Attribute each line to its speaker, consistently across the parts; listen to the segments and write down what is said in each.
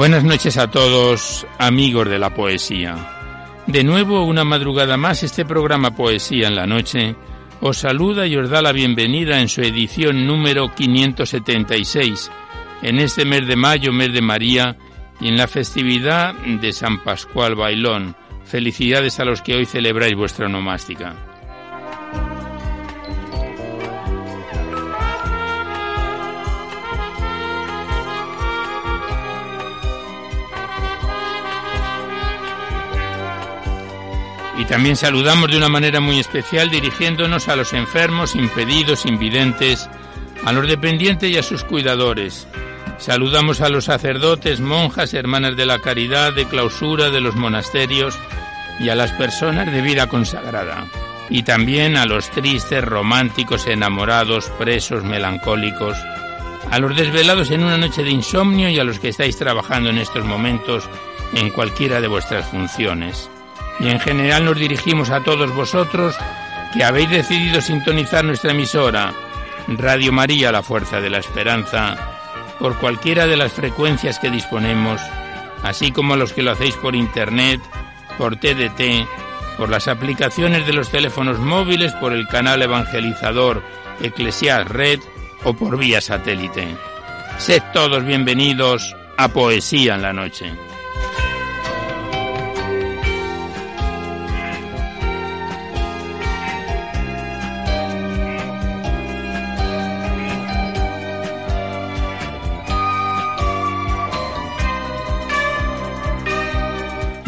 Speaker 1: Buenas noches a todos, amigos de la poesía. De nuevo, una madrugada más, este programa Poesía en la Noche os saluda y os da la bienvenida en su edición número 576, en este mes de mayo, mes de María, y en la festividad de San Pascual Bailón. Felicidades a los que hoy celebráis vuestra nomástica. Y también saludamos de una manera muy especial dirigiéndonos a los enfermos, impedidos, invidentes, a los dependientes y a sus cuidadores. Saludamos a los sacerdotes, monjas, hermanas de la caridad, de clausura de los monasterios y a las personas de vida consagrada. Y también a los tristes, románticos, enamorados, presos, melancólicos, a los desvelados en una noche de insomnio y a los que estáis trabajando en estos momentos en cualquiera de vuestras funciones y en general nos dirigimos a todos vosotros que habéis decidido sintonizar nuestra emisora Radio María, la Fuerza de la Esperanza, por cualquiera de las frecuencias que disponemos, así como los que lo hacéis por Internet, por TDT, por las aplicaciones de los teléfonos móviles, por el canal evangelizador Eclesias Red o por vía satélite. Sed todos bienvenidos a Poesía en la Noche.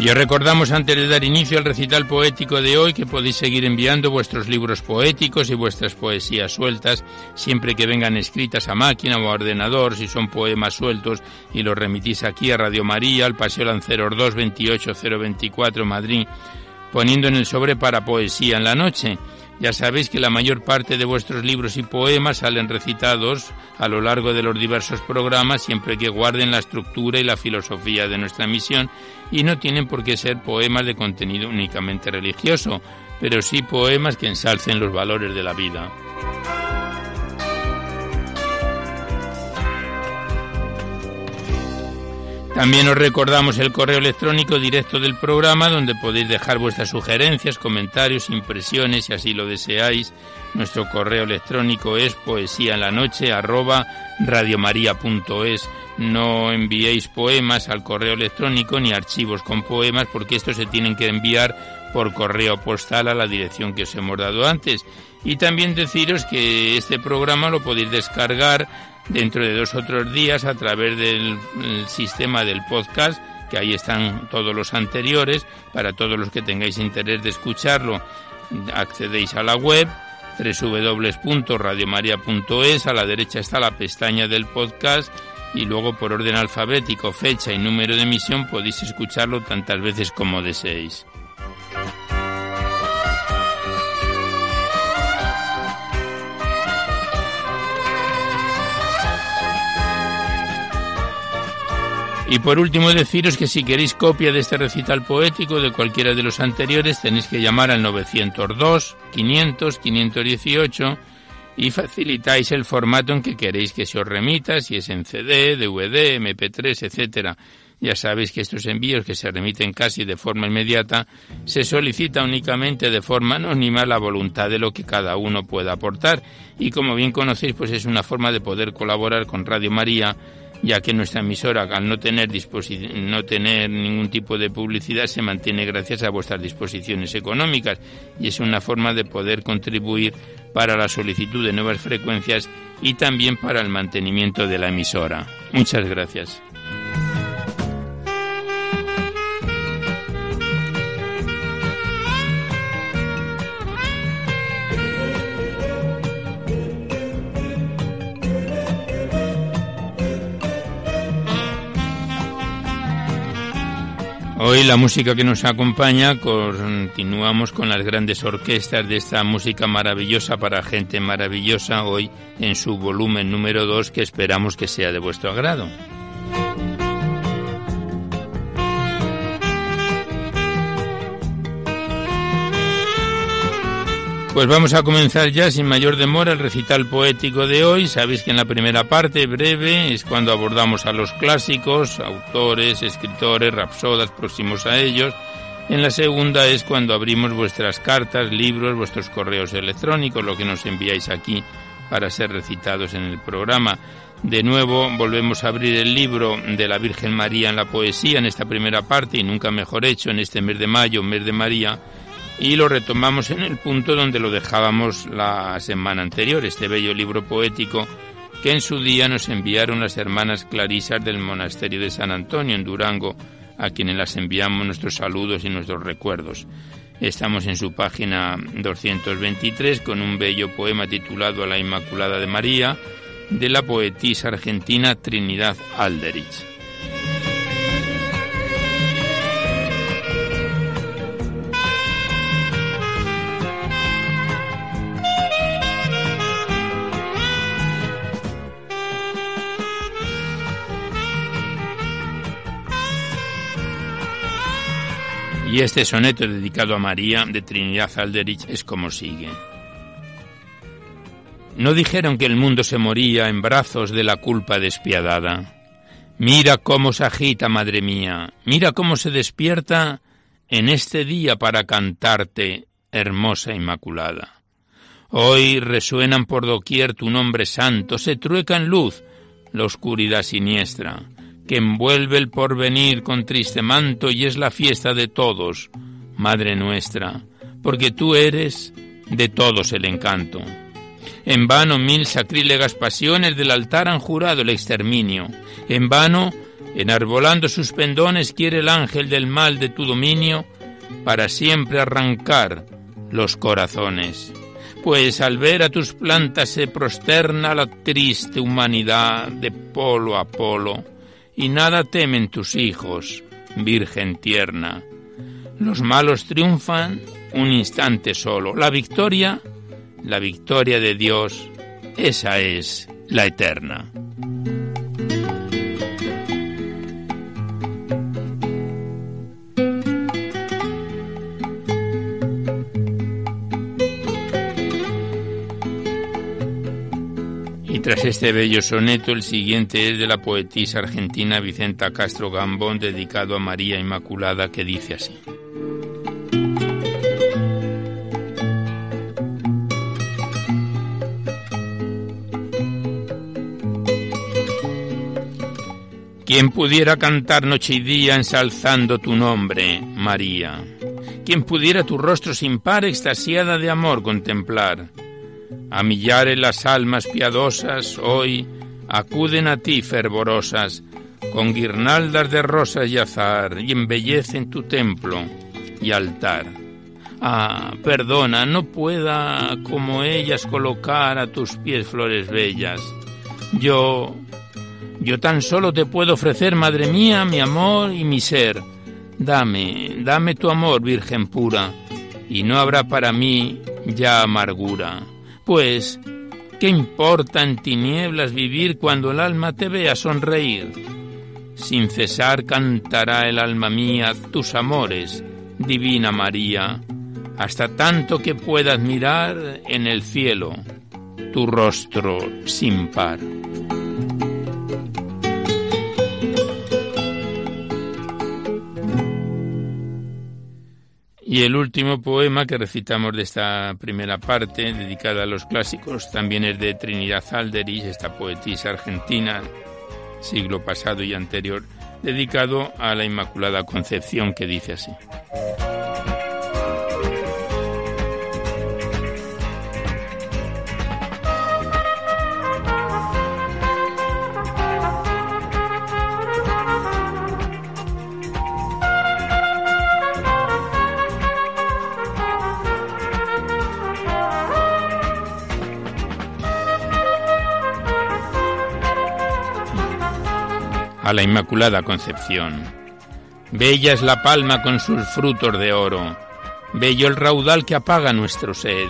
Speaker 1: Y os recordamos antes de dar inicio al recital poético de hoy que podéis seguir enviando vuestros libros poéticos y vuestras poesías sueltas, siempre que vengan escritas a máquina o a ordenador, si son poemas sueltos, y los remitís aquí a Radio María, al Paseo Lanceros 2 28024 Madrid, poniendo en el sobre para poesía en la noche. Ya sabéis que la mayor parte de vuestros libros y poemas salen recitados a lo largo de los diversos programas siempre que guarden la estructura y la filosofía de nuestra misión y no tienen por qué ser poemas de contenido únicamente religioso, pero sí poemas que ensalcen los valores de la vida. También os recordamos el correo electrónico directo del programa donde podéis dejar vuestras sugerencias, comentarios, impresiones si así lo deseáis. Nuestro correo electrónico es poesía en la noche arroba radiomaria.es. No enviéis poemas al correo electrónico ni archivos con poemas porque estos se tienen que enviar por correo postal a la dirección que os hemos dado antes. Y también deciros que este programa lo podéis descargar dentro de dos o tres días a través del sistema del podcast, que ahí están todos los anteriores, para todos los que tengáis interés de escucharlo, accedéis a la web www.radiomaria.es, a la derecha está la pestaña del podcast y luego por orden alfabético, fecha y número de emisión podéis escucharlo tantas veces como deseéis. Y por último deciros que si queréis copia de este recital poético de cualquiera de los anteriores tenéis que llamar al 902 500 518 y facilitáis el formato en que queréis que se os remita, si es en CD, DVD, MP3, etcétera. Ya sabéis que estos envíos que se remiten casi de forma inmediata se solicita únicamente de forma anónima la voluntad de lo que cada uno pueda aportar y como bien conocéis pues es una forma de poder colaborar con Radio María ya que nuestra emisora, al no tener, no tener ningún tipo de publicidad, se mantiene gracias a vuestras disposiciones económicas y es una forma de poder contribuir para la solicitud de nuevas frecuencias y también para el mantenimiento de la emisora. Muchas gracias. Hoy la música que nos acompaña, continuamos con las grandes orquestas de esta música maravillosa para gente maravillosa, hoy en su volumen número 2 que esperamos que sea de vuestro agrado. Pues vamos a comenzar ya sin mayor demora el recital poético de hoy. Sabéis que en la primera parte, breve, es cuando abordamos a los clásicos, autores, escritores, rapsodas próximos a ellos. En la segunda es cuando abrimos vuestras cartas, libros, vuestros correos electrónicos, lo que nos enviáis aquí para ser recitados en el programa. De nuevo volvemos a abrir el libro de la Virgen María en la poesía en esta primera parte y nunca mejor hecho en este mes de mayo, mes de María y lo retomamos en el punto donde lo dejábamos la semana anterior, este bello libro poético que en su día nos enviaron las hermanas clarisas del monasterio de San Antonio en Durango, a quienes las enviamos nuestros saludos y nuestros recuerdos. Estamos en su página 223 con un bello poema titulado A la Inmaculada de María de la poetisa argentina Trinidad Alderich. Y este soneto dedicado a María de Trinidad Alderich es como sigue. No dijeron que el mundo se moría en brazos de la culpa despiadada. Mira cómo se agita, madre mía, mira cómo se despierta en este día para cantarte, hermosa Inmaculada. Hoy resuenan por doquier tu nombre santo, se trueca en luz la oscuridad siniestra que envuelve el porvenir con triste manto y es la fiesta de todos, Madre nuestra, porque tú eres de todos el encanto. En vano mil sacrílegas pasiones del altar han jurado el exterminio. En vano, enarbolando sus pendones, quiere el ángel del mal de tu dominio para siempre arrancar los corazones. Pues al ver a tus plantas se prosterna la triste humanidad de polo a polo y nada temen tus hijos, Virgen tierna. Los malos triunfan un instante solo. La victoria, la victoria de Dios, esa es la eterna. Tras este bello soneto, el siguiente es de la poetisa argentina Vicenta Castro Gambón, dedicado a María Inmaculada, que dice así. Quien pudiera cantar noche y día ensalzando tu nombre, María. Quien pudiera tu rostro sin par extasiada de amor contemplar a millares las almas piadosas hoy acuden a ti fervorosas, con guirnaldas de rosas y azar, y embellecen tu templo y altar. Ah, perdona, no pueda como ellas colocar a tus pies flores bellas. Yo, yo tan solo te puedo ofrecer, madre mía, mi amor y mi ser. Dame, dame tu amor, Virgen pura, y no habrá para mí ya amargura. Pues, ¿qué importa en tinieblas vivir cuando el alma te vea sonreír? Sin cesar cantará el alma mía tus amores, divina María, hasta tanto que puedas mirar en el cielo tu rostro sin par. Y el último poema que recitamos de esta primera parte, dedicada a los clásicos, también es de Trinidad Alderich, esta poetisa argentina, siglo pasado y anterior, dedicado a la Inmaculada Concepción, que dice así. La Inmaculada Concepción. Bella es la palma con sus frutos de oro, bello el raudal que apaga nuestro sed,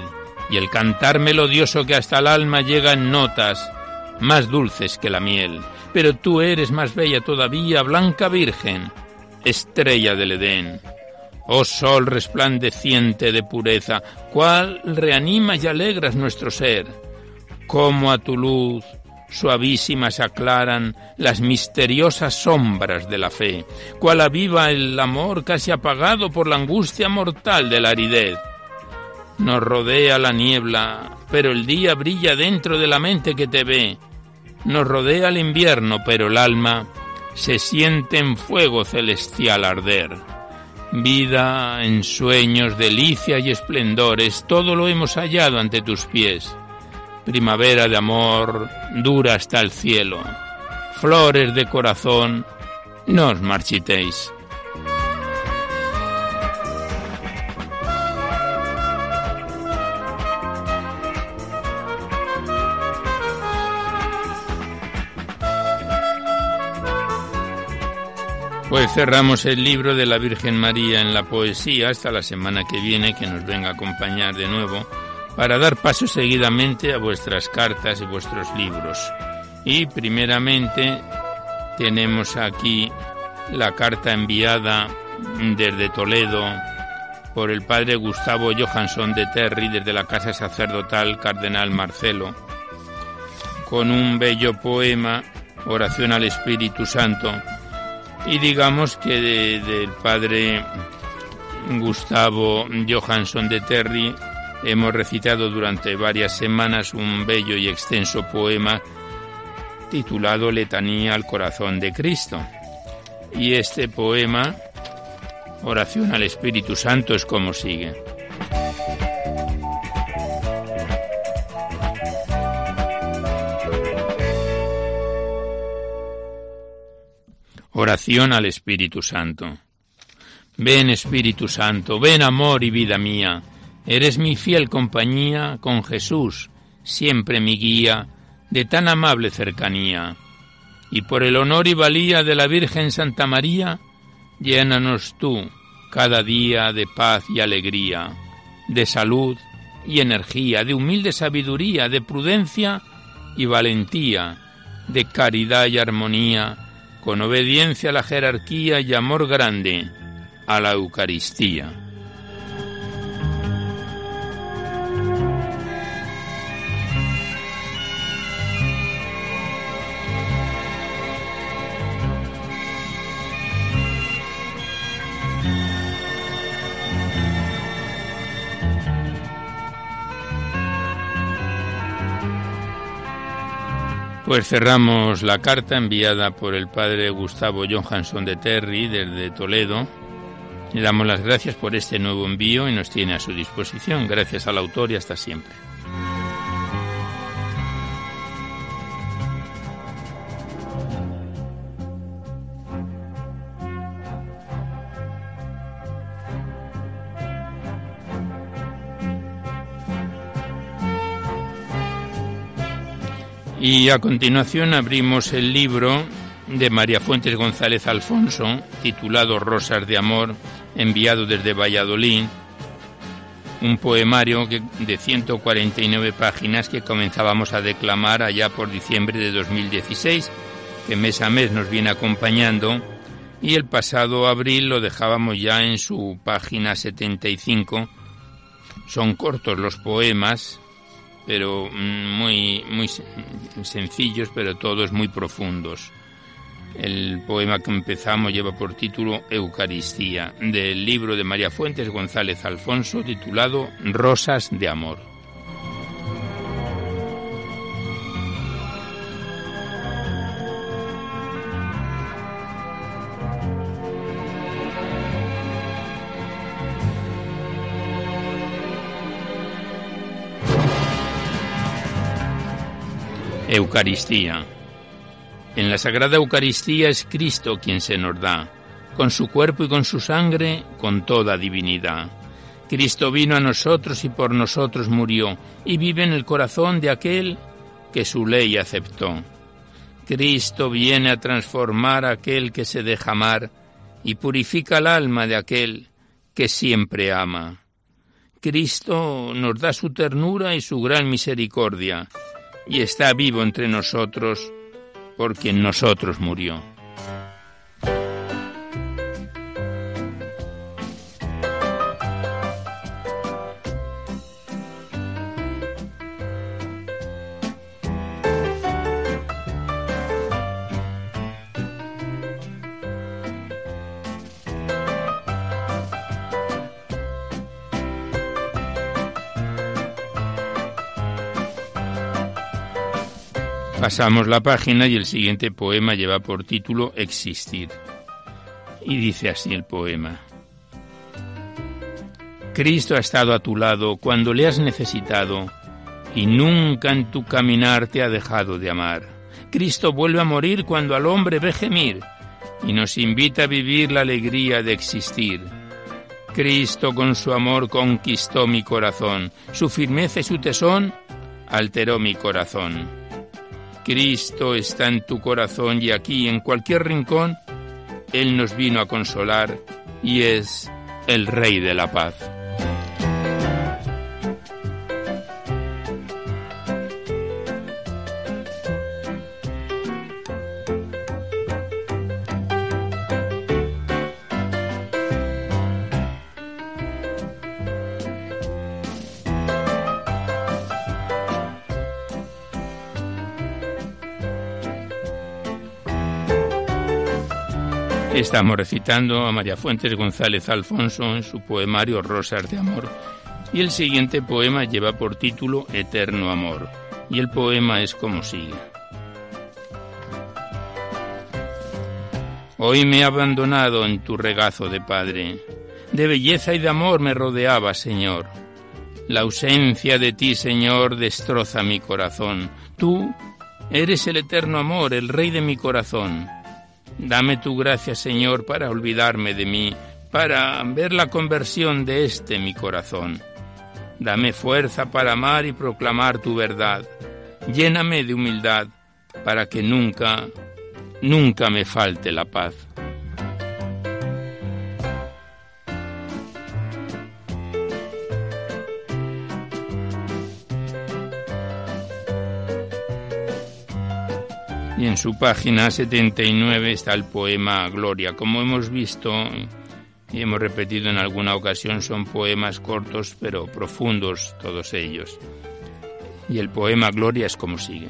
Speaker 1: y el cantar melodioso que hasta el alma llega en notas más dulces que la miel. Pero tú eres más bella todavía, blanca virgen, estrella del Edén. Oh sol resplandeciente de pureza, cuál reanimas y alegras nuestro ser, cómo a tu luz suavísimas aclaran las misteriosas sombras de la fe, cuál aviva el amor casi apagado por la angustia mortal de la aridez. Nos rodea la niebla, pero el día brilla dentro de la mente que te ve. Nos rodea el invierno, pero el alma se siente en fuego celestial arder. Vida, en sueños, delicia y esplendores, todo lo hemos hallado ante tus pies. Primavera de amor, dura hasta el cielo. Flores de corazón, no os marchitéis. Pues cerramos el libro de la Virgen María en la poesía hasta la semana que viene que nos venga a acompañar de nuevo para dar paso seguidamente a vuestras cartas y vuestros libros. Y primeramente tenemos aquí la carta enviada desde Toledo por el padre Gustavo Johansson de Terry desde la casa sacerdotal Cardenal Marcelo, con un bello poema, Oración al Espíritu Santo, y digamos que del padre Gustavo Johansson de Terry hemos recitado durante varias semanas un bello y extenso poema titulado Letanía al Corazón de Cristo. Y este poema, Oración al Espíritu Santo, es como sigue. Oración al Espíritu Santo. Ven Espíritu Santo, ven amor y vida mía, eres mi fiel compañía con Jesús, siempre mi guía, de tan amable cercanía. Y por el honor y valía de la Virgen Santa María, llénanos tú cada día de paz y alegría, de salud y energía, de humilde sabiduría, de prudencia y valentía, de caridad y armonía, con obediencia a la jerarquía y amor grande a la Eucaristía. Pues cerramos la carta enviada por el padre Gustavo Johansson de Terry desde Toledo. Le damos las gracias por este nuevo envío y nos tiene a su disposición. Gracias al autor y hasta siempre. Y a continuación abrimos el libro de María Fuentes González Alfonso, titulado Rosas de Amor, enviado desde Valladolid, un poemario de 149 páginas que comenzábamos a declamar allá por diciembre de 2016, que mes a mes nos viene acompañando, y el pasado abril lo dejábamos ya en su página 75. Son cortos los poemas, pero mm, muy, muy sencillos, pero todos muy profundos. El poema que empezamos lleva por título Eucaristía, del libro de María Fuentes González Alfonso, titulado Rosas de Amor. Eucaristía. En la Sagrada Eucaristía es Cristo quien se nos da, con su cuerpo y con su sangre, con toda divinidad. Cristo vino a nosotros y por nosotros murió, y vive en el corazón de aquel que su ley aceptó. Cristo viene a transformar a aquel que se deja amar y purifica el alma de aquel que siempre ama. Cristo nos da su ternura y su gran misericordia, y está vivo entre nosotros por quien nosotros murió. Pasamos la página y el siguiente poema lleva por título Existir. Y dice así el poema. Cristo ha estado a tu lado cuando le has necesitado y nunca en tu caminar te ha dejado de amar. Cristo vuelve a morir cuando al hombre ve gemir y nos invita a vivir la alegría de existir. Cristo con su amor conquistó mi corazón, su firmeza y su tesón alteró mi corazón. Cristo está en tu corazón y aquí, en cualquier rincón, Él nos vino a consolar y es el Rey de la paz. Estamos recitando a María Fuentes González Alfonso en su poemario Rosas de Amor y el siguiente poema lleva por título Eterno Amor y el poema es como sigue. Hoy me he abandonado en tu regazo de Padre, de belleza y de amor me rodeaba, Señor. La ausencia de ti, Señor, destroza mi corazón. Tú eres el eterno amor, el rey de mi corazón. Dame tu gracia, Señor, para olvidarme de mí, para ver la conversión de este mi corazón. Dame fuerza para amar y proclamar tu verdad. Lléname de humildad para que nunca, nunca me falte la paz. Y en su página 79 está el poema Gloria. Como hemos visto y hemos repetido en alguna ocasión, son poemas cortos pero profundos todos ellos. Y el poema Gloria es como sigue.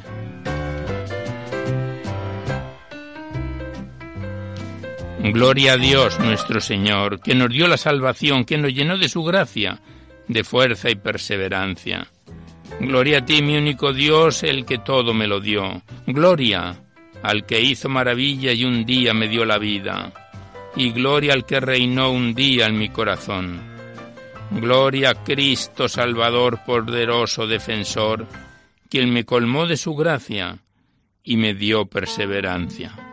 Speaker 1: Gloria a Dios nuestro Señor, que nos dio la salvación, que nos llenó de su gracia, de fuerza y perseverancia. Gloria a ti, mi único Dios, el que todo me lo dio. Gloria al que hizo maravilla y un día me dio la vida, y gloria al que reinó un día en mi corazón. Gloria a Cristo Salvador, poderoso defensor, quien me colmó de su gracia y me dio perseverancia.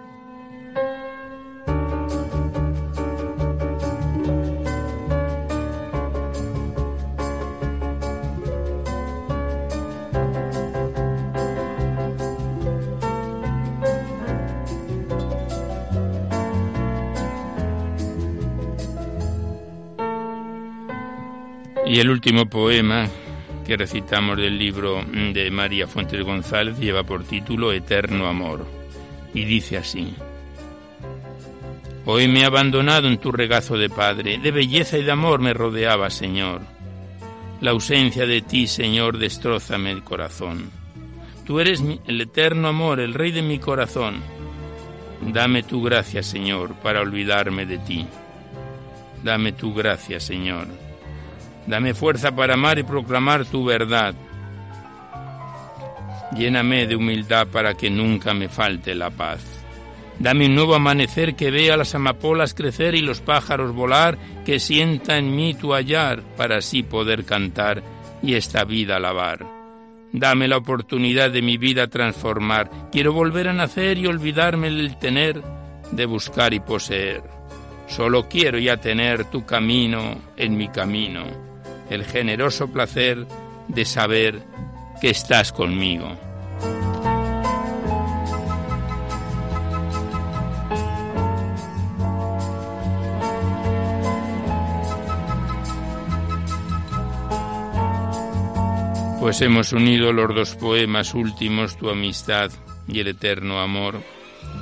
Speaker 1: Y el último poema que recitamos del libro de María Fuentes González lleva por título Eterno Amor y dice así. Hoy me he abandonado en tu regazo de Padre, de belleza y de amor me rodeaba, Señor. La ausencia de ti, Señor, destrozame el corazón. Tú eres el eterno amor, el rey de mi corazón. Dame tu gracia, Señor, para olvidarme de ti. Dame tu gracia, Señor Dame fuerza para amar y proclamar tu verdad. Lléname de humildad para que nunca me falte la paz. Dame un nuevo amanecer que vea las amapolas crecer y los pájaros volar, que sienta en mí tu hallar para así poder cantar y esta vida alabar. Dame la oportunidad de mi vida transformar. Quiero volver a nacer y olvidarme del tener, de buscar y poseer. Solo quiero ya tener tu camino en mi camino el generoso placer de saber que estás conmigo. Pues hemos unido los dos poemas últimos, Tu amistad y el eterno amor,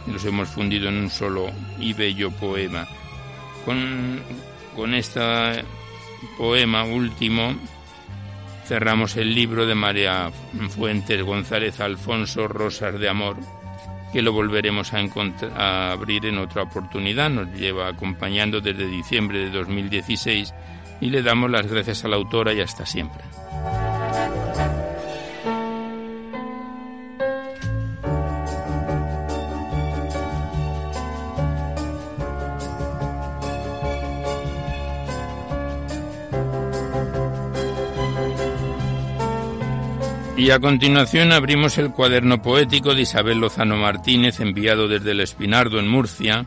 Speaker 1: y los hemos fundido en un solo y bello poema. Con, con esta poema último cerramos el libro de María Fuentes González Alfonso, Rosas de Amor, que lo volveremos a, a abrir en otra oportunidad. Nos lleva acompañando desde diciembre de 2016 y le damos las gracias a la autora y hasta siempre. Y a continuación abrimos el cuaderno poético de Isabel Lozano Martínez, enviado desde el Espinardo en Murcia,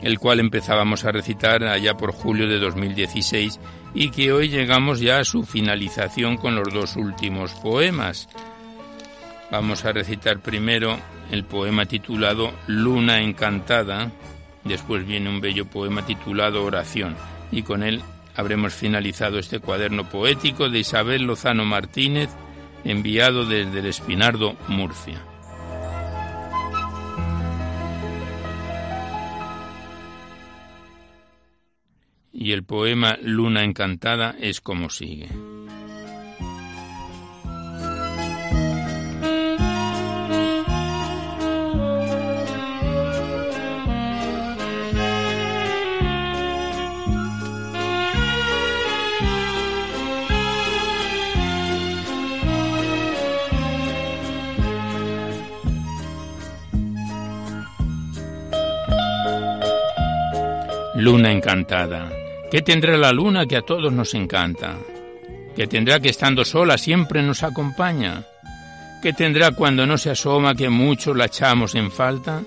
Speaker 1: el cual empezábamos a recitar allá por julio de 2016 y que hoy llegamos ya a su finalización con los dos últimos poemas. Vamos a recitar primero el poema titulado Luna Encantada, después viene un bello poema titulado Oración y con él habremos finalizado este cuaderno poético de Isabel Lozano Martínez, enviado desde el Espinardo, Murcia. Y el poema Luna Encantada es como sigue. Luna encantada. ¿Qué tendrá la luna que a todos nos encanta? ¿Qué tendrá que estando sola siempre nos acompaña? ¿Qué tendrá cuando no se asoma que mucho la echamos en falta?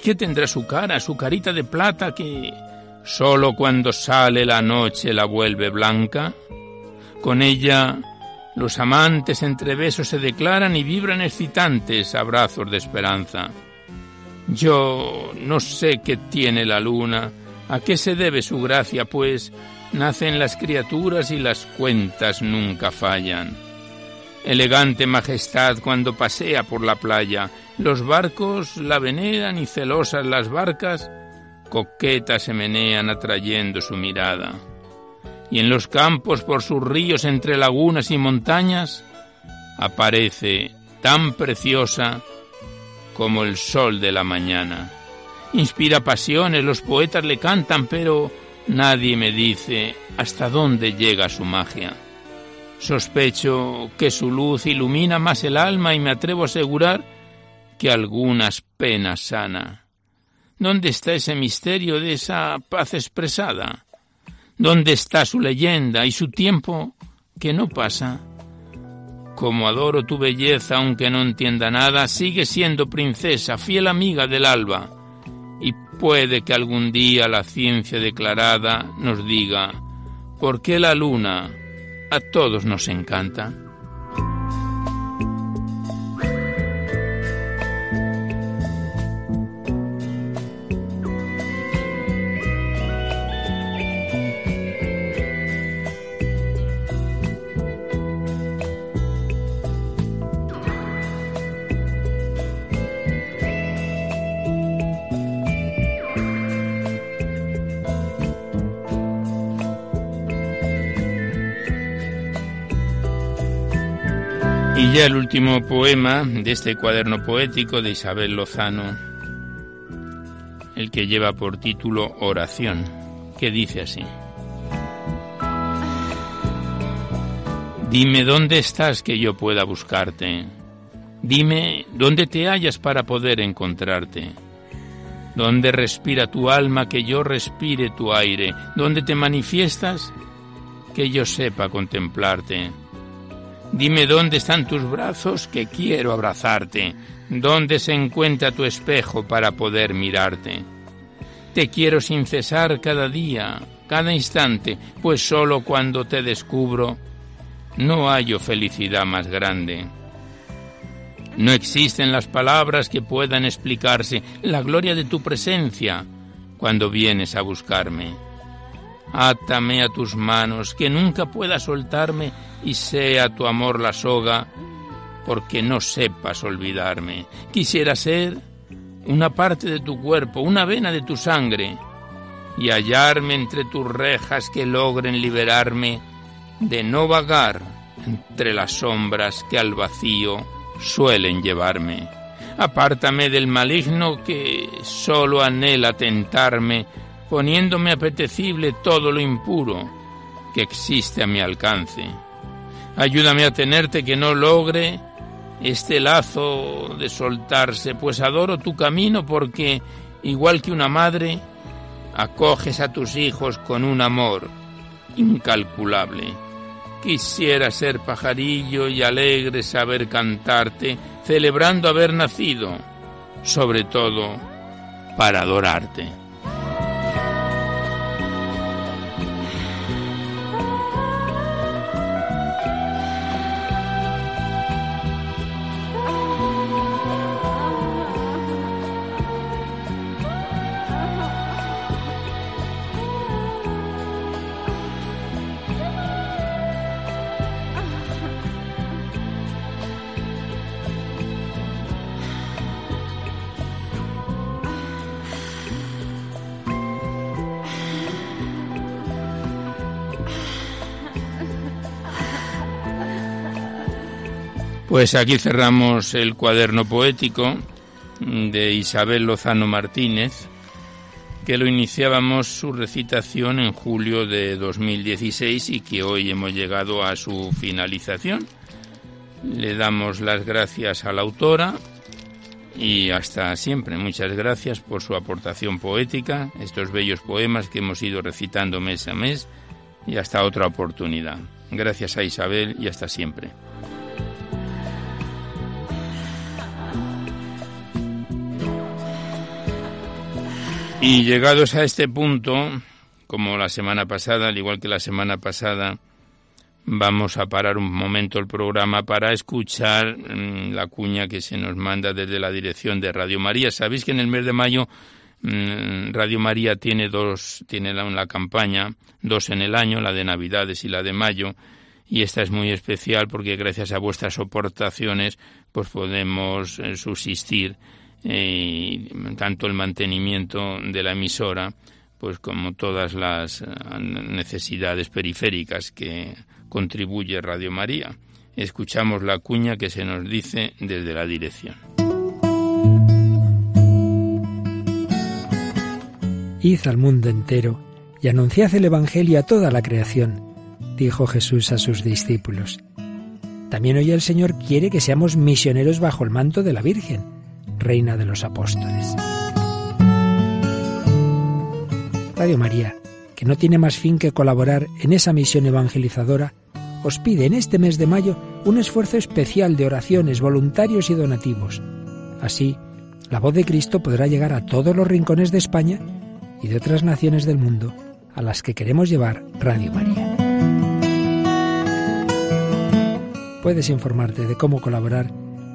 Speaker 1: ¿Qué tendrá su cara, su carita de plata que solo cuando sale la noche la vuelve blanca? Con ella los amantes entre besos se declaran y vibran excitantes abrazos de esperanza. Yo no sé qué tiene la luna, ¿A qué se debe su gracia? Pues nacen las criaturas y las cuentas nunca fallan. Elegante majestad cuando pasea por la playa, los barcos la veneran y celosas las barcas, coquetas se menean atrayendo su mirada. Y en los campos por sus ríos entre lagunas y montañas, aparece tan preciosa como el sol de la mañana inspira pasiones, los poetas le cantan, pero nadie me dice hasta dónde llega su magia. Sospecho que su luz ilumina más el alma y me atrevo a asegurar que algunas penas sana. ¿Dónde está ese misterio de esa paz expresada? ¿Dónde está su leyenda y su tiempo que no pasa? Como adoro tu belleza, aunque no entienda nada, sigue siendo princesa, fiel amiga del alba puede que algún día la ciencia declarada nos diga por qué la luna a todos nos encanta. El último poema de este cuaderno poético de Isabel Lozano, el que lleva por título Oración, que dice así. Dime dónde estás que yo pueda buscarte. Dime dónde te hallas para poder encontrarte. Dónde respira tu alma que yo respire tu aire. Dónde te manifiestas que yo sepa contemplarte Dime dónde están tus brazos que quiero abrazarte, dónde se encuentra tu espejo para poder mirarte. Te quiero sin cesar cada día, cada instante, pues solo cuando te descubro no hallo felicidad más grande. No existen las palabras que puedan explicarse la gloria de tu presencia cuando vienes a buscarme. Átame a tus manos, que nunca pueda soltarme y sea tu amor la soga, porque no sepas olvidarme. Quisiera ser una parte de tu cuerpo, una vena de tu sangre, y hallarme entre tus rejas que logren liberarme de no vagar entre las sombras que al vacío suelen llevarme. Apártame del maligno que solo anhela tentarme, poniéndome apetecible todo lo impuro que existe a mi alcance. Ayúdame a tenerte que no logre este lazo de soltarse, pues adoro tu camino porque, igual que una madre, acoges a tus hijos con un amor incalculable. Quisiera ser pajarillo y alegre saber cantarte, celebrando haber nacido, sobre todo para adorarte. Pues aquí cerramos el cuaderno poético de Isabel Lozano Martínez, que lo iniciábamos su recitación en julio de 2016 y que hoy hemos llegado a su finalización. Le damos las gracias a la autora y hasta siempre. Muchas gracias por su aportación poética, estos bellos poemas que hemos ido recitando mes a mes y hasta otra oportunidad. Gracias a Isabel y hasta siempre. Y llegados a este punto, como la semana pasada, al igual que la semana pasada, vamos a parar un momento el programa para escuchar mm, la cuña que se nos manda desde la dirección de Radio María. Sabéis que en el mes de mayo mm, Radio María tiene dos, tiene la, la campaña, dos en el año, la de Navidades y la de mayo, y esta es muy especial porque gracias a vuestras aportaciones pues podemos eh, subsistir y tanto el mantenimiento de la emisora pues como todas las eh, necesidades periféricas que contribuye Radio María. Escuchamos la cuña que se nos dice desde la dirección.
Speaker 2: Id al mundo entero y anunciad el Evangelio a toda la creación, dijo Jesús a sus discípulos. También hoy el Señor quiere que seamos misioneros bajo el manto de la Virgen Reina de los Apóstoles. Radio María, que no tiene más fin que colaborar en esa misión evangelizadora, os pide en este mes de mayo un esfuerzo especial de oraciones, voluntarios y donativos. Así, la voz de Cristo podrá llegar a todos los rincones de España y de otras naciones del mundo a las que queremos llevar Radio María. Puedes informarte de cómo colaborar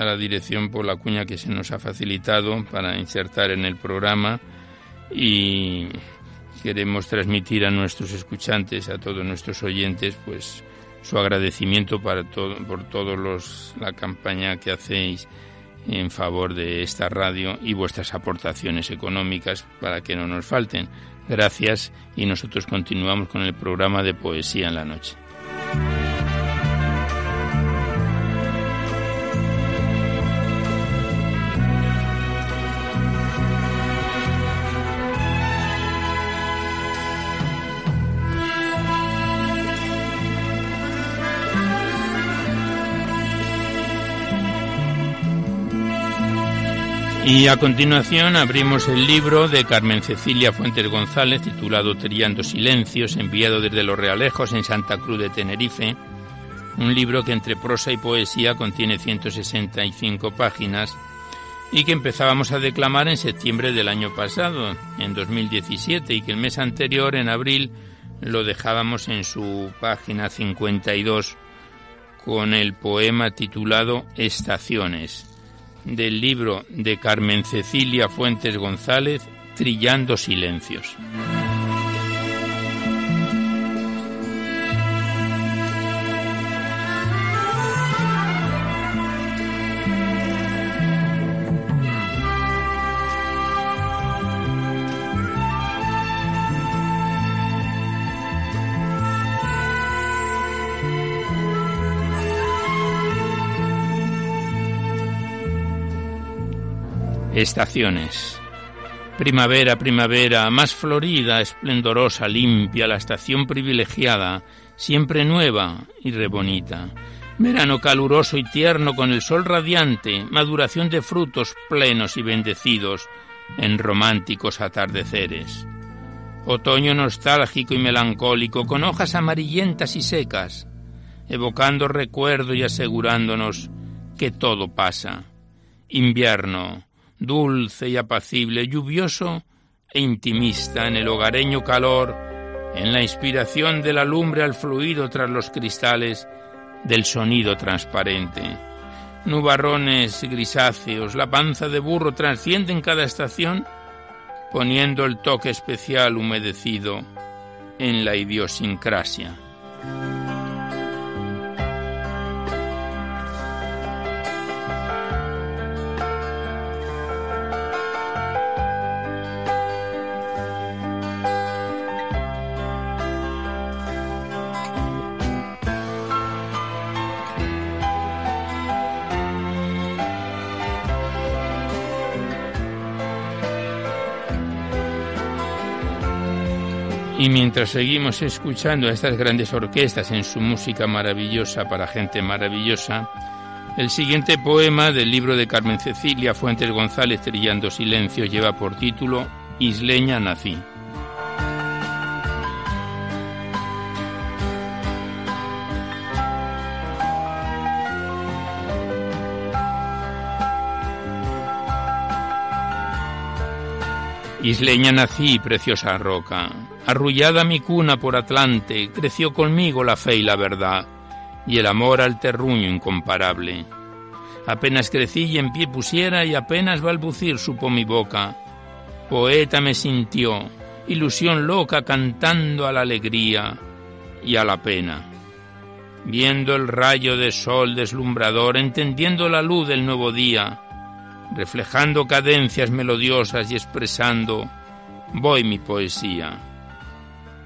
Speaker 1: a la dirección por la cuña que se nos ha facilitado para insertar en el programa y queremos transmitir a nuestros escuchantes, a todos nuestros oyentes, pues su agradecimiento para todo, por los la campaña que hacéis en favor de esta radio y vuestras aportaciones económicas para que no nos falten. Gracias y nosotros continuamos con el programa de Poesía en la Noche. Y a continuación abrimos el libro de Carmen Cecilia Fuentes González titulado Triando Silencios, enviado desde Los Realejos en Santa Cruz de Tenerife, un libro que entre prosa y poesía contiene 165 páginas y que empezábamos a declamar en septiembre del año pasado, en 2017, y que el mes anterior, en abril, lo dejábamos en su página 52 con el poema titulado Estaciones, del libro de Carmen Cecilia Fuentes González, Trillando Silencios. Estaciones. Primavera, primavera, más florida, esplendorosa, limpia, la estación privilegiada, siempre nueva y rebonita. Verano caluroso y tierno con el sol radiante, maduración de frutos plenos y bendecidos en románticos atardeceres. Otoño nostálgico y melancólico con hojas amarillentas y secas, evocando recuerdo y asegurándonos que todo pasa. Invierno, dulce y apacible, lluvioso e intimista en el hogareño calor, en la inspiración de la lumbre al fluido tras los cristales del sonido transparente. Nubarrones grisáceos, la panza de burro trasciende en cada estación, poniendo el toque especial humedecido en la idiosincrasia. Y mientras seguimos escuchando a estas grandes orquestas en su música maravillosa para gente maravillosa, el siguiente poema del libro de Carmen Cecilia Fuentes González Trillando Silencio lleva por título Isleña Nací. Isleña nací, preciosa roca. Arrullada mi cuna por Atlante, creció conmigo la fe y la verdad, y el amor al terruño incomparable. Apenas crecí y en pie pusiera, y apenas balbucir supo mi boca. Poeta me sintió, ilusión loca cantando a la alegría y a la pena. Viendo el rayo de sol deslumbrador, entendiendo la luz del nuevo día, reflejando cadencias melodiosas y expresando voy mi poesía,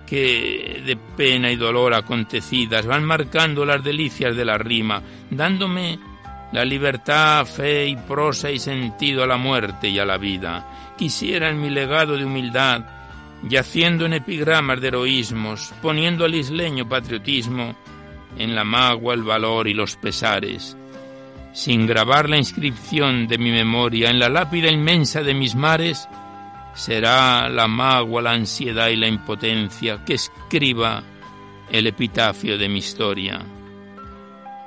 Speaker 1: que de pena y dolor acontecidas van marcando las delicias de la rima, dándome la libertad, fe y prosa y sentido a la muerte y a la vida. Quisiera en mi legado de humildad, yaciendo en epigramas de heroísmos, poniendo al isleño patriotismo en la magua el valor y los pesares, sin grabar la inscripción de mi memoria en la lápida inmensa de mis mares, será la magua, la ansiedad y la impotencia que escriba el epitafio de mi historia,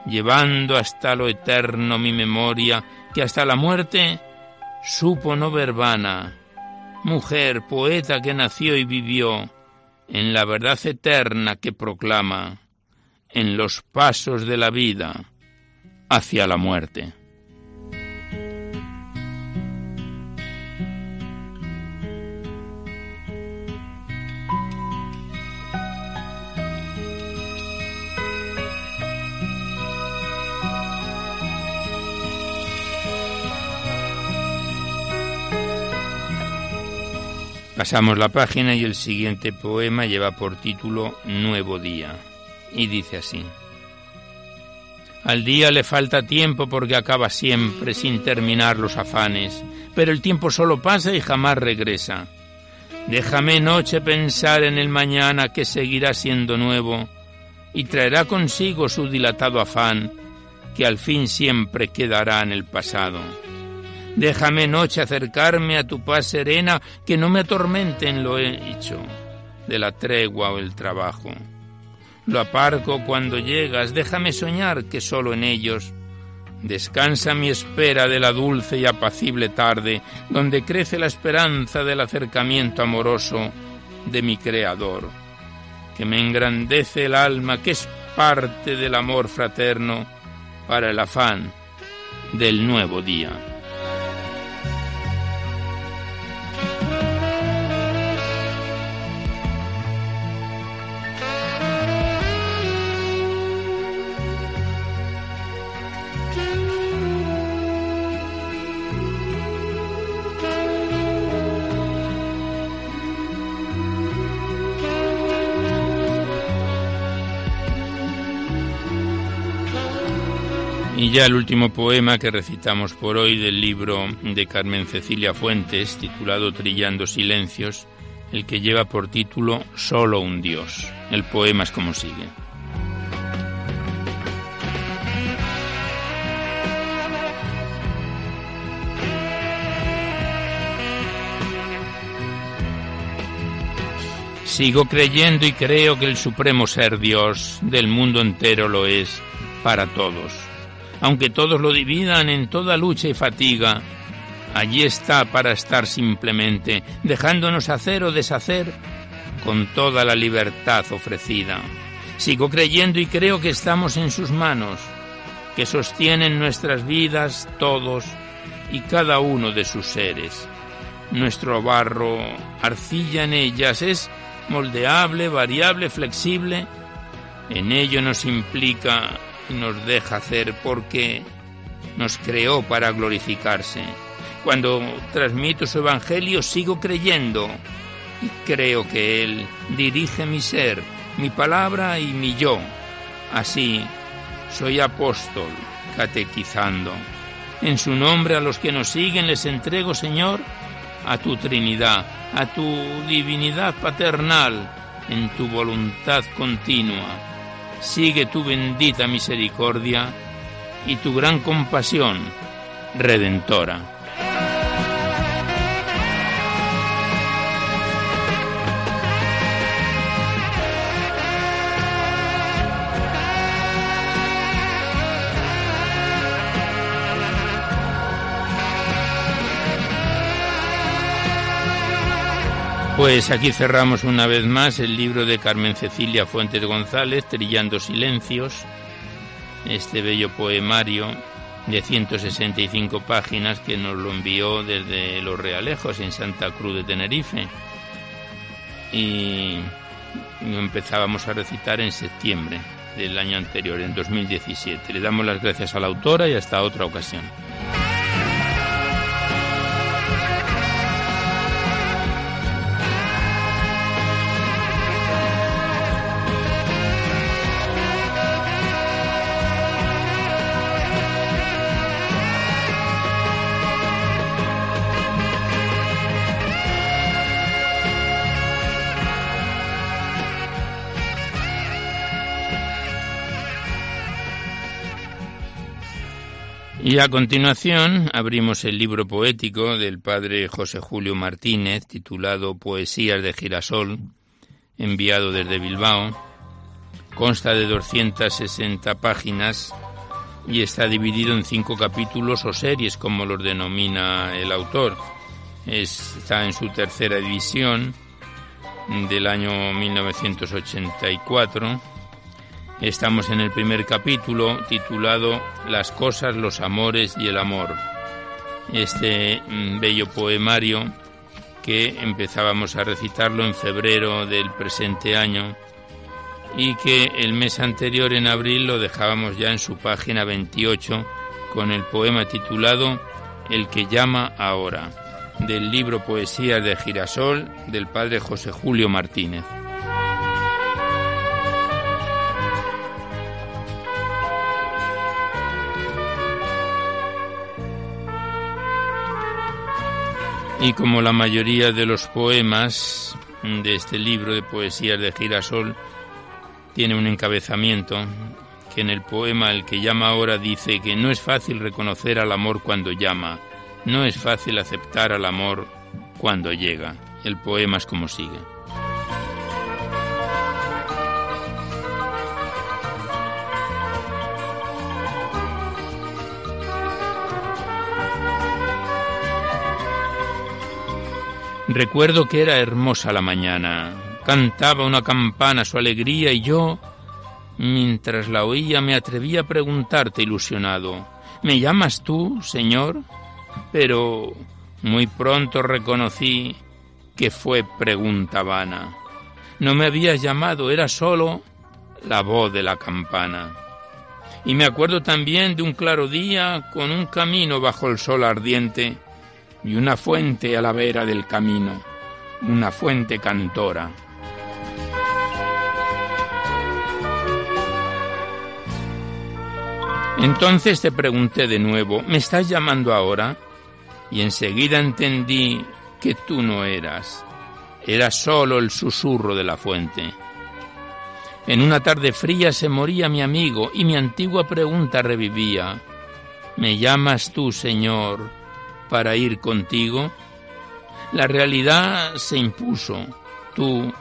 Speaker 1: llevando hasta lo eterno mi memoria, que hasta la muerte supo no ver vana, mujer, poeta que nació y vivió en la verdad eterna que proclama, en los pasos de la vida, hacia la muerte. Pasamos la página y el siguiente poema lleva por título Nuevo Día y dice así. Al día le falta tiempo porque acaba siempre sin terminar los afanes, pero el tiempo solo pasa y jamás regresa. Déjame noche pensar en el mañana que seguirá siendo nuevo y traerá consigo su dilatado afán que al fin siempre quedará en el pasado. Déjame noche acercarme a tu paz serena que no me atormente en lo hecho de la tregua o el trabajo. Lo aparco cuando llegas, déjame soñar que solo en ellos descansa mi espera de la dulce y apacible tarde, donde crece la esperanza del acercamiento amoroso de mi Creador, que me engrandece el alma, que es parte del amor fraterno para el afán del nuevo día. Y ya el último poema que recitamos por hoy del libro de Carmen Cecilia Fuentes, titulado Trillando Silencios, el que lleva por título Solo un Dios. El poema es como sigue. Sigo creyendo y creo que el supremo ser Dios del mundo entero lo es para todos aunque todos lo dividan en toda lucha y fatiga, allí está para estar simplemente, dejándonos hacer o deshacer con toda la libertad ofrecida. Sigo creyendo y creo que estamos en sus manos, que sostienen nuestras vidas todos y cada uno de sus seres. Nuestro barro, arcilla en ellas, es moldeable, variable, flexible. En ello nos implica nos deja hacer porque nos creó para glorificarse. Cuando transmito su evangelio sigo creyendo y creo que Él dirige mi ser, mi palabra y mi yo. Así soy apóstol catequizando. En su nombre a los que nos siguen les entrego, Señor, a tu Trinidad, a tu divinidad paternal, en tu voluntad continua sigue tu bendita misericordia y tu gran compasión redentora. Pues aquí cerramos una vez más el libro de Carmen Cecilia Fuentes González, Trillando Silencios, este bello poemario de 165 páginas que nos lo envió desde Los Realejos en Santa Cruz de Tenerife. Y empezábamos a recitar en septiembre del año anterior, en 2017. Le damos las gracias a la autora y hasta otra ocasión. Y a continuación abrimos el libro poético del padre José Julio Martínez, titulado Poesías de Girasol, enviado desde Bilbao. Consta de 260 páginas y está dividido en cinco capítulos o series, como los denomina el autor. Está en su tercera edición del año 1984 Estamos en el primer capítulo titulado Las cosas, los amores y el amor. Este mm, bello poemario que empezábamos a recitarlo en febrero del presente año y que el mes anterior, en abril, lo dejábamos ya en su página 28 con el poema titulado El que llama ahora, del libro Poesías de Girasol del padre José Julio Martínez. Y como la mayoría de los poemas de este libro de poesías de Girasol tiene un encabezamiento que en el poema el que llama ahora dice que no es fácil reconocer al amor cuando llama, no es fácil aceptar al amor cuando llega. El poema es como sigue. Recuerdo que era hermosa la mañana. Cantaba una campana su alegría y yo, mientras la oía, me atreví a preguntarte ilusionado, ¿me llamas tú, Señor? Pero muy pronto reconocí que fue pregunta vana. No me habías llamado, era solo la voz de la campana. Y me acuerdo también de un claro día con un camino bajo el sol ardiente y una fuente a la vera del camino, una fuente cantora. Entonces te pregunté de nuevo, ¿me estás llamando ahora? Y enseguida entendí que tú no eras, era solo el susurro de la fuente. En una tarde fría se moría mi amigo y mi antigua pregunta revivía. ¿Me llamas tú, Señor, para ir contigo? La realidad se impuso. Tú,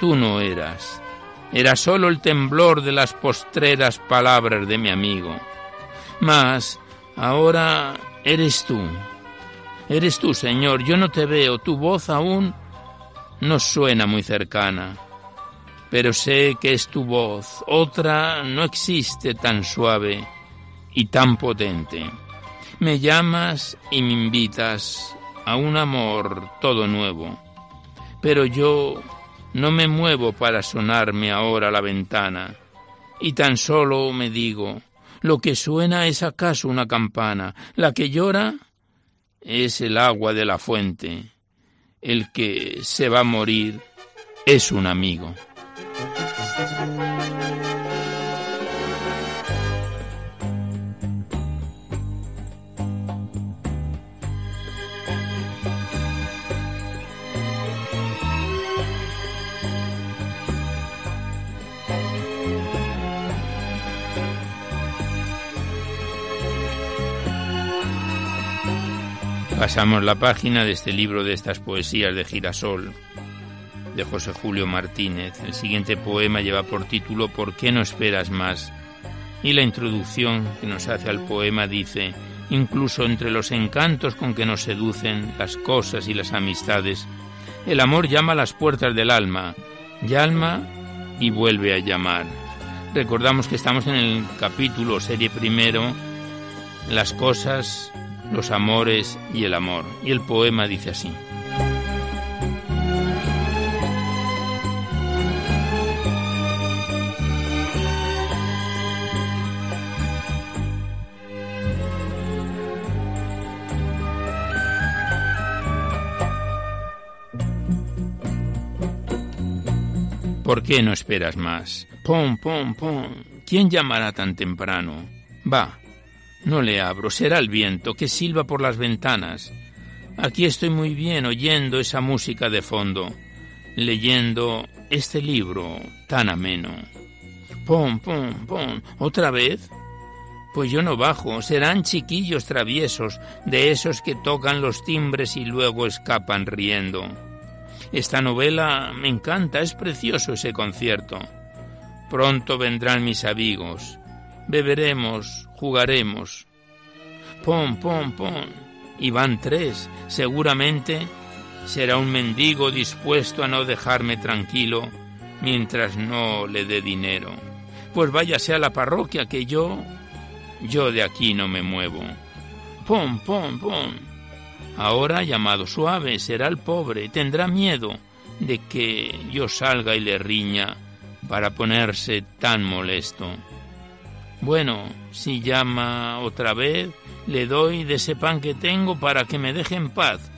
Speaker 1: tú no eras. Era solo el temblor de las postreras palabras de mi amigo. Mas ahora eres tú. Eres tú, Señor. Yo no te veo. Tu voz aún no suena muy cercana. Pero sé que es tu voz. Otra no existe tan suave y tan potente. Me llamas y me invitas a un amor todo nuevo. Pero yo no me muevo para sonarme ahora la ventana. Y tan solo me digo, lo que suena es acaso una campana, la que llora es el agua de la fuente, el que se va a morir es un amigo. Pasamos la página de este libro de estas poesías de Girasol, de José Julio Martínez. El siguiente poema lleva por título ¿Por qué no esperas más? Y la introducción que nos hace al poema dice, incluso entre los encantos con que nos seducen las cosas y las amistades, el amor llama a las puertas del alma, llama y vuelve a llamar. Recordamos que estamos en el capítulo, serie primero, las cosas los amores y el amor. Y el poema dice así. ¿Por qué no esperas más? Pom, pom, pom. ¿Quién llamará tan temprano? Va, no le abro, será el viento que silba por las ventanas. Aquí estoy muy bien oyendo esa música de fondo, leyendo este libro tan ameno. Pom, pom, pom, ¿otra vez? Pues yo no bajo, serán chiquillos traviesos, de esos que tocan los timbres y luego escapan riendo. Esta novela me encanta, es precioso ese concierto. Pronto vendrán mis amigos, beberemos, jugaremos. Pon, pon, pon. Y van tres. Seguramente será un mendigo dispuesto a no dejarme tranquilo mientras no le dé dinero. Pues váyase a la parroquia que yo, yo de aquí no me muevo. Pon, pon, pon. Ahora llamado suave será el pobre, tendrá miedo de que yo salga y le riña para ponerse tan molesto. Bueno, si llama otra vez, le doy de ese pan que tengo para que me deje en paz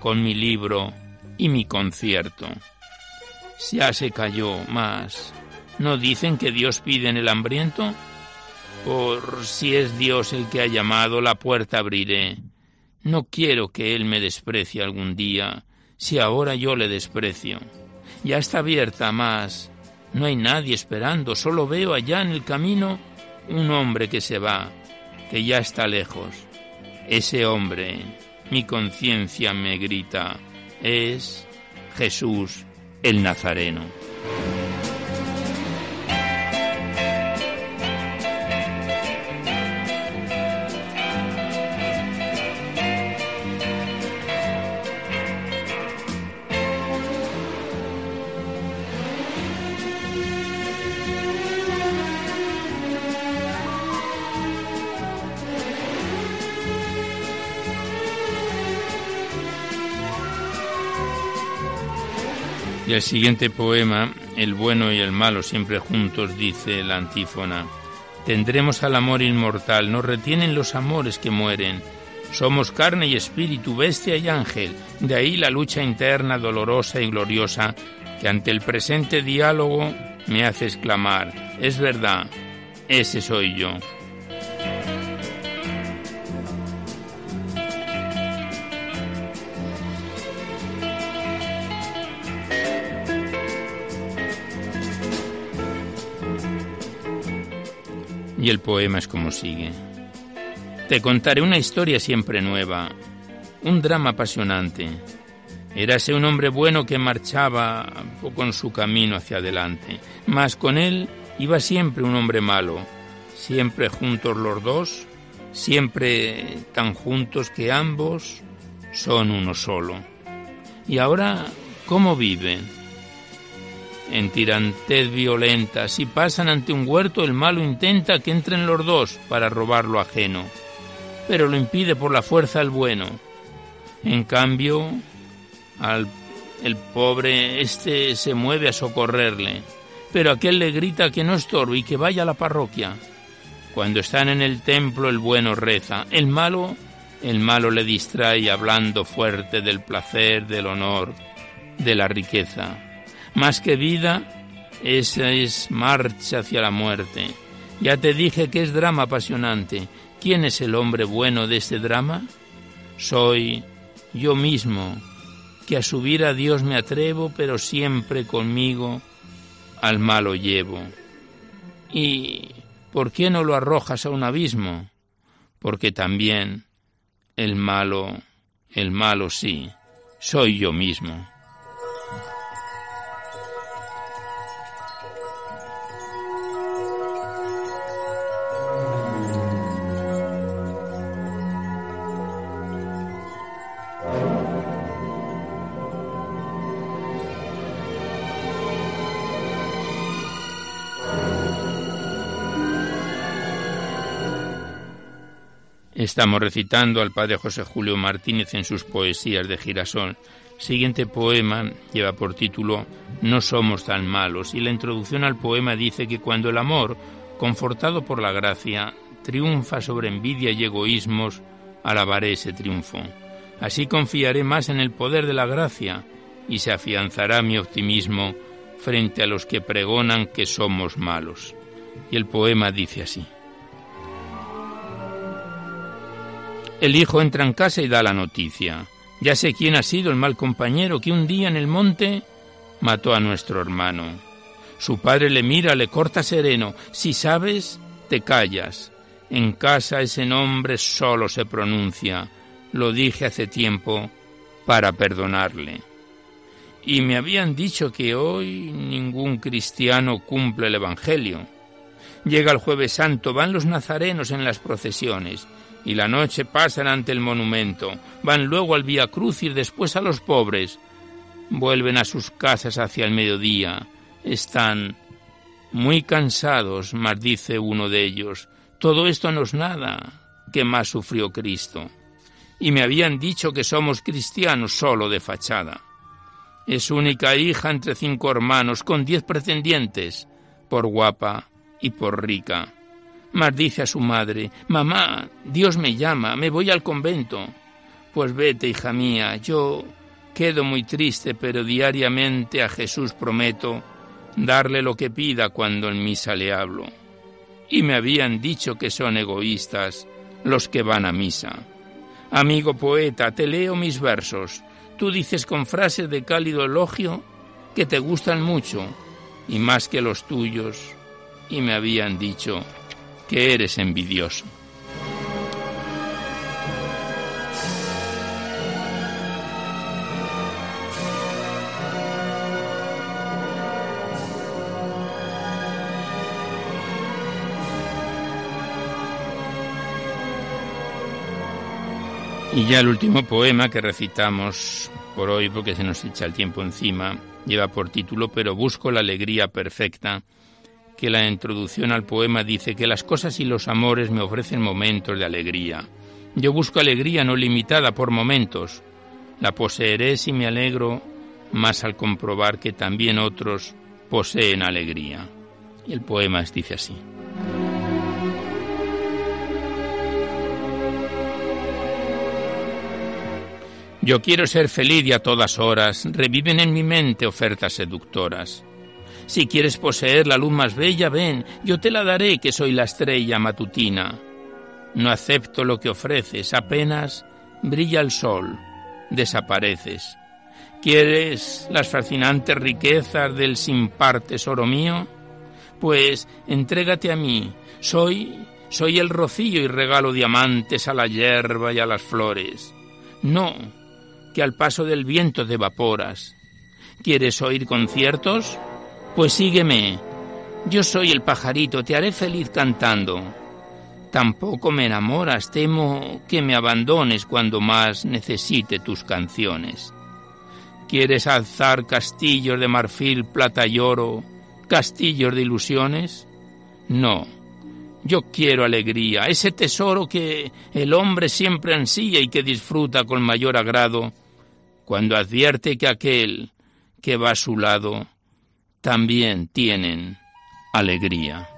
Speaker 1: con mi libro y mi concierto. Ya se cayó más. ¿No dicen que Dios pide en el hambriento? Por si es Dios el que ha llamado, la puerta abriré. No quiero que Él me desprecie algún día, si ahora yo le desprecio. Ya está abierta más. No hay nadie esperando, solo veo allá en el camino un hombre que se va, que ya está lejos. Ese hombre, mi conciencia me grita, es Jesús el Nazareno. El siguiente poema, El bueno y el malo siempre juntos, dice la antífona. Tendremos al amor inmortal, nos retienen los amores que mueren. Somos carne y espíritu, bestia y ángel. De ahí la lucha interna, dolorosa y gloriosa, que ante el presente diálogo me hace exclamar, es verdad, ese soy yo. Y el poema es como sigue. Te contaré una historia siempre nueva, un drama apasionante. Érase un hombre bueno que marchaba con su camino hacia adelante, mas con él iba siempre un hombre malo, siempre juntos los dos, siempre tan juntos que ambos son uno solo. Y ahora, ¿cómo viven? En tirantez violenta. Si pasan ante un huerto, el malo intenta que entren los dos para robar lo ajeno, pero lo impide por la fuerza el bueno. En cambio, al el pobre este se mueve a socorrerle, pero aquel le grita que no estorbe y que vaya a la parroquia. Cuando están en el templo el bueno reza, el malo, el malo le distrae hablando fuerte del placer, del honor, de la riqueza. Más que vida, esa es marcha hacia la muerte. Ya te dije que es drama apasionante. ¿Quién es el hombre bueno de este drama? Soy yo mismo, que a subir a Dios me atrevo, pero siempre conmigo al malo llevo. ¿Y por qué no lo arrojas a un abismo? Porque también el malo, el malo sí, soy yo mismo. Estamos recitando al padre José Julio Martínez en sus poesías de girasol. Siguiente poema lleva por título No somos tan malos y la introducción al poema dice que cuando el amor, confortado por la gracia, triunfa sobre envidia y egoísmos, alabaré ese triunfo. Así confiaré más en el poder de la gracia y se afianzará mi optimismo frente a los que pregonan que somos malos. Y el poema dice así. El hijo entra en casa y da la noticia. Ya sé quién ha sido el mal compañero que un día en el monte mató a nuestro hermano. Su padre le mira, le corta sereno. Si sabes, te callas. En casa ese nombre solo se pronuncia. Lo dije hace tiempo para perdonarle. Y me habían dicho que hoy ningún cristiano cumple el Evangelio. Llega el jueves santo, van los nazarenos en las procesiones y la noche pasan ante el monumento, van luego al Vía Crucis, después a los pobres, vuelven a sus casas hacia el mediodía, están muy cansados, mas dice uno de ellos, todo esto no es nada, que más sufrió Cristo. Y me habían dicho que somos cristianos solo de fachada. Es única hija entre cinco hermanos, con diez pretendientes, por guapa y por rica. Mas dice a su madre, Mamá, Dios me llama, me voy al convento. Pues vete, hija mía, yo quedo muy triste, pero diariamente a Jesús prometo darle lo que pida cuando en misa le hablo. Y me habían dicho que son egoístas los que van a misa. Amigo poeta, te leo mis versos. Tú dices con frases de cálido elogio que te gustan mucho y más que los tuyos. Y me habían dicho, que eres envidioso. Y ya el último poema que recitamos por hoy, porque se nos echa el tiempo encima, lleva por título Pero busco la alegría perfecta que la introducción al poema dice que las cosas y los amores me ofrecen momentos de alegría. Yo busco alegría no limitada por momentos. La poseeré si me alegro más al comprobar que también otros poseen alegría. Y el poema dice así. Yo quiero ser feliz y a todas horas reviven en mi mente ofertas seductoras. Si quieres poseer la luz más bella, ven, yo te la daré, que soy la estrella matutina. No acepto lo que ofreces, apenas brilla el sol, desapareces. ¿Quieres las fascinantes riquezas del sin par tesoro mío? Pues entrégate a mí, soy, soy el rocío y regalo diamantes a la hierba y a las flores. No, que al paso del viento te evaporas. ¿Quieres oír conciertos? Pues sígueme. Yo soy el pajarito, te haré feliz cantando. Tampoco me enamoras, temo que me abandones cuando más necesite tus canciones. ¿Quieres alzar castillos de marfil, plata y oro, castillos de ilusiones? No, yo quiero alegría, ese tesoro que el hombre siempre ansía y que disfruta con mayor agrado cuando advierte que aquel que va a su lado también tienen alegría.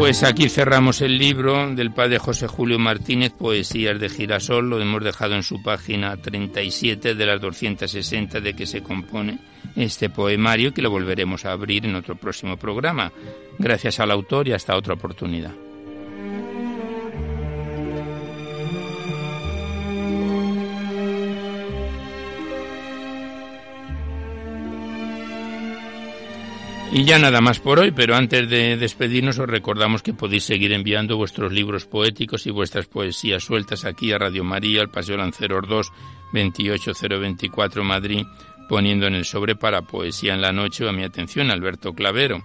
Speaker 1: Pues aquí cerramos el libro del padre José Julio Martínez, Poesías de Girasol. Lo hemos dejado en su página 37 de las 260 de que se compone este poemario, que lo volveremos a abrir en otro próximo programa. Gracias al autor y hasta otra oportunidad. Y ya nada más por hoy, pero antes de despedirnos os recordamos que podéis seguir enviando vuestros libros poéticos y vuestras poesías sueltas aquí a Radio María, al Paseo Lanceros 2, 28024 Madrid, poniendo en el sobre para Poesía en la Noche a mi atención Alberto Clavero.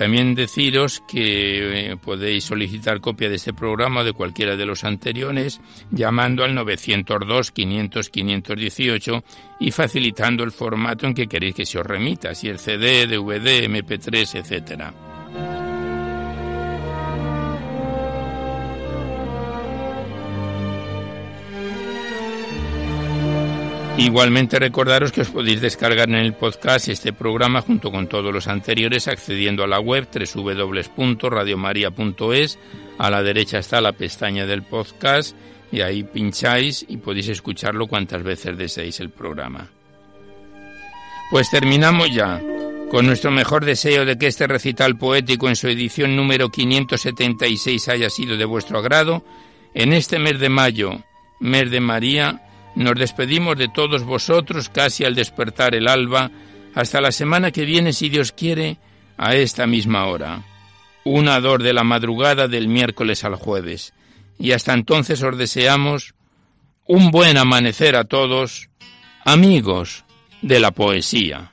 Speaker 1: También deciros que eh, podéis solicitar copia de este programa o de cualquiera de los anteriores llamando al 902 500 518 y facilitando el formato en que queréis que se os remita, si el CD, DVD, MP3, etcétera. Igualmente recordaros que os podéis descargar en el podcast este programa junto con todos los anteriores accediendo a la web www.radiomaria.es. A la derecha está la pestaña del podcast y ahí pincháis y podéis escucharlo cuantas veces deseéis el programa. Pues terminamos ya con nuestro mejor deseo de que este recital poético en su edición número 576 haya sido de vuestro agrado. En este mes de mayo, mes de María, nos despedimos de todos vosotros casi al despertar el alba, hasta la semana que viene, si Dios quiere, a esta misma hora. Una dor de la madrugada del miércoles al jueves. Y hasta entonces os deseamos un buen amanecer a todos, amigos de la poesía.